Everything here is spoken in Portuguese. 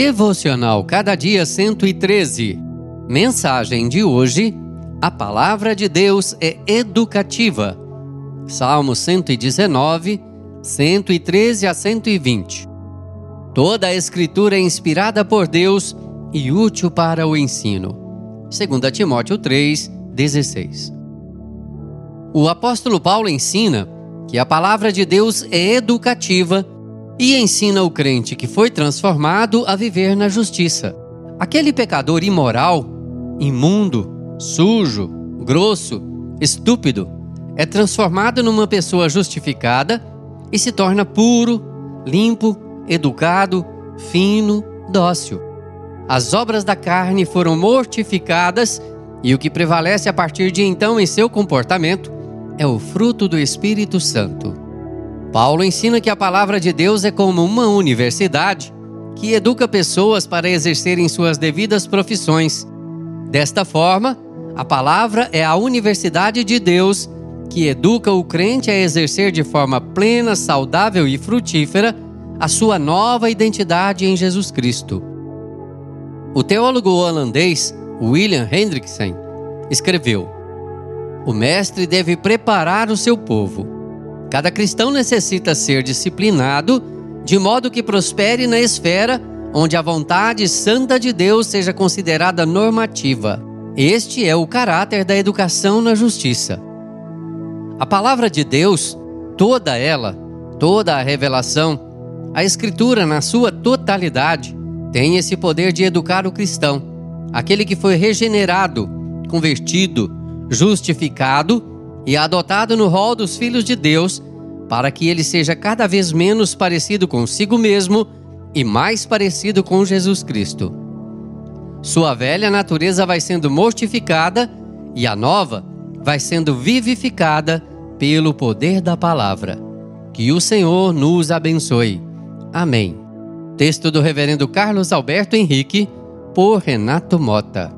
Devocional Cada Dia 113. Mensagem de hoje: A palavra de Deus é educativa. Salmo 119, 113 a 120. Toda a Escritura é inspirada por Deus e útil para o ensino. 2 Timóteo 3, 16. O apóstolo Paulo ensina que a palavra de Deus é educativa e ensina o crente que foi transformado a viver na justiça. Aquele pecador imoral, imundo, sujo, grosso, estúpido, é transformado numa pessoa justificada e se torna puro, limpo, educado, fino, dócil. As obras da carne foram mortificadas e o que prevalece a partir de então em seu comportamento é o fruto do Espírito Santo. Paulo ensina que a palavra de Deus é como uma universidade que educa pessoas para exercerem suas devidas profissões. Desta forma, a palavra é a universidade de Deus que educa o crente a exercer de forma plena, saudável e frutífera a sua nova identidade em Jesus Cristo. O teólogo holandês William Hendrickson escreveu: O mestre deve preparar o seu povo Cada cristão necessita ser disciplinado de modo que prospere na esfera onde a vontade santa de Deus seja considerada normativa. Este é o caráter da educação na justiça. A palavra de Deus, toda ela, toda a revelação, a Escritura na sua totalidade, tem esse poder de educar o cristão, aquele que foi regenerado, convertido, justificado e adotado no rol dos filhos de Deus, para que ele seja cada vez menos parecido consigo mesmo e mais parecido com Jesus Cristo. Sua velha natureza vai sendo mortificada e a nova vai sendo vivificada pelo poder da palavra. Que o Senhor nos abençoe. Amém. Texto do Reverendo Carlos Alberto Henrique, por Renato Mota.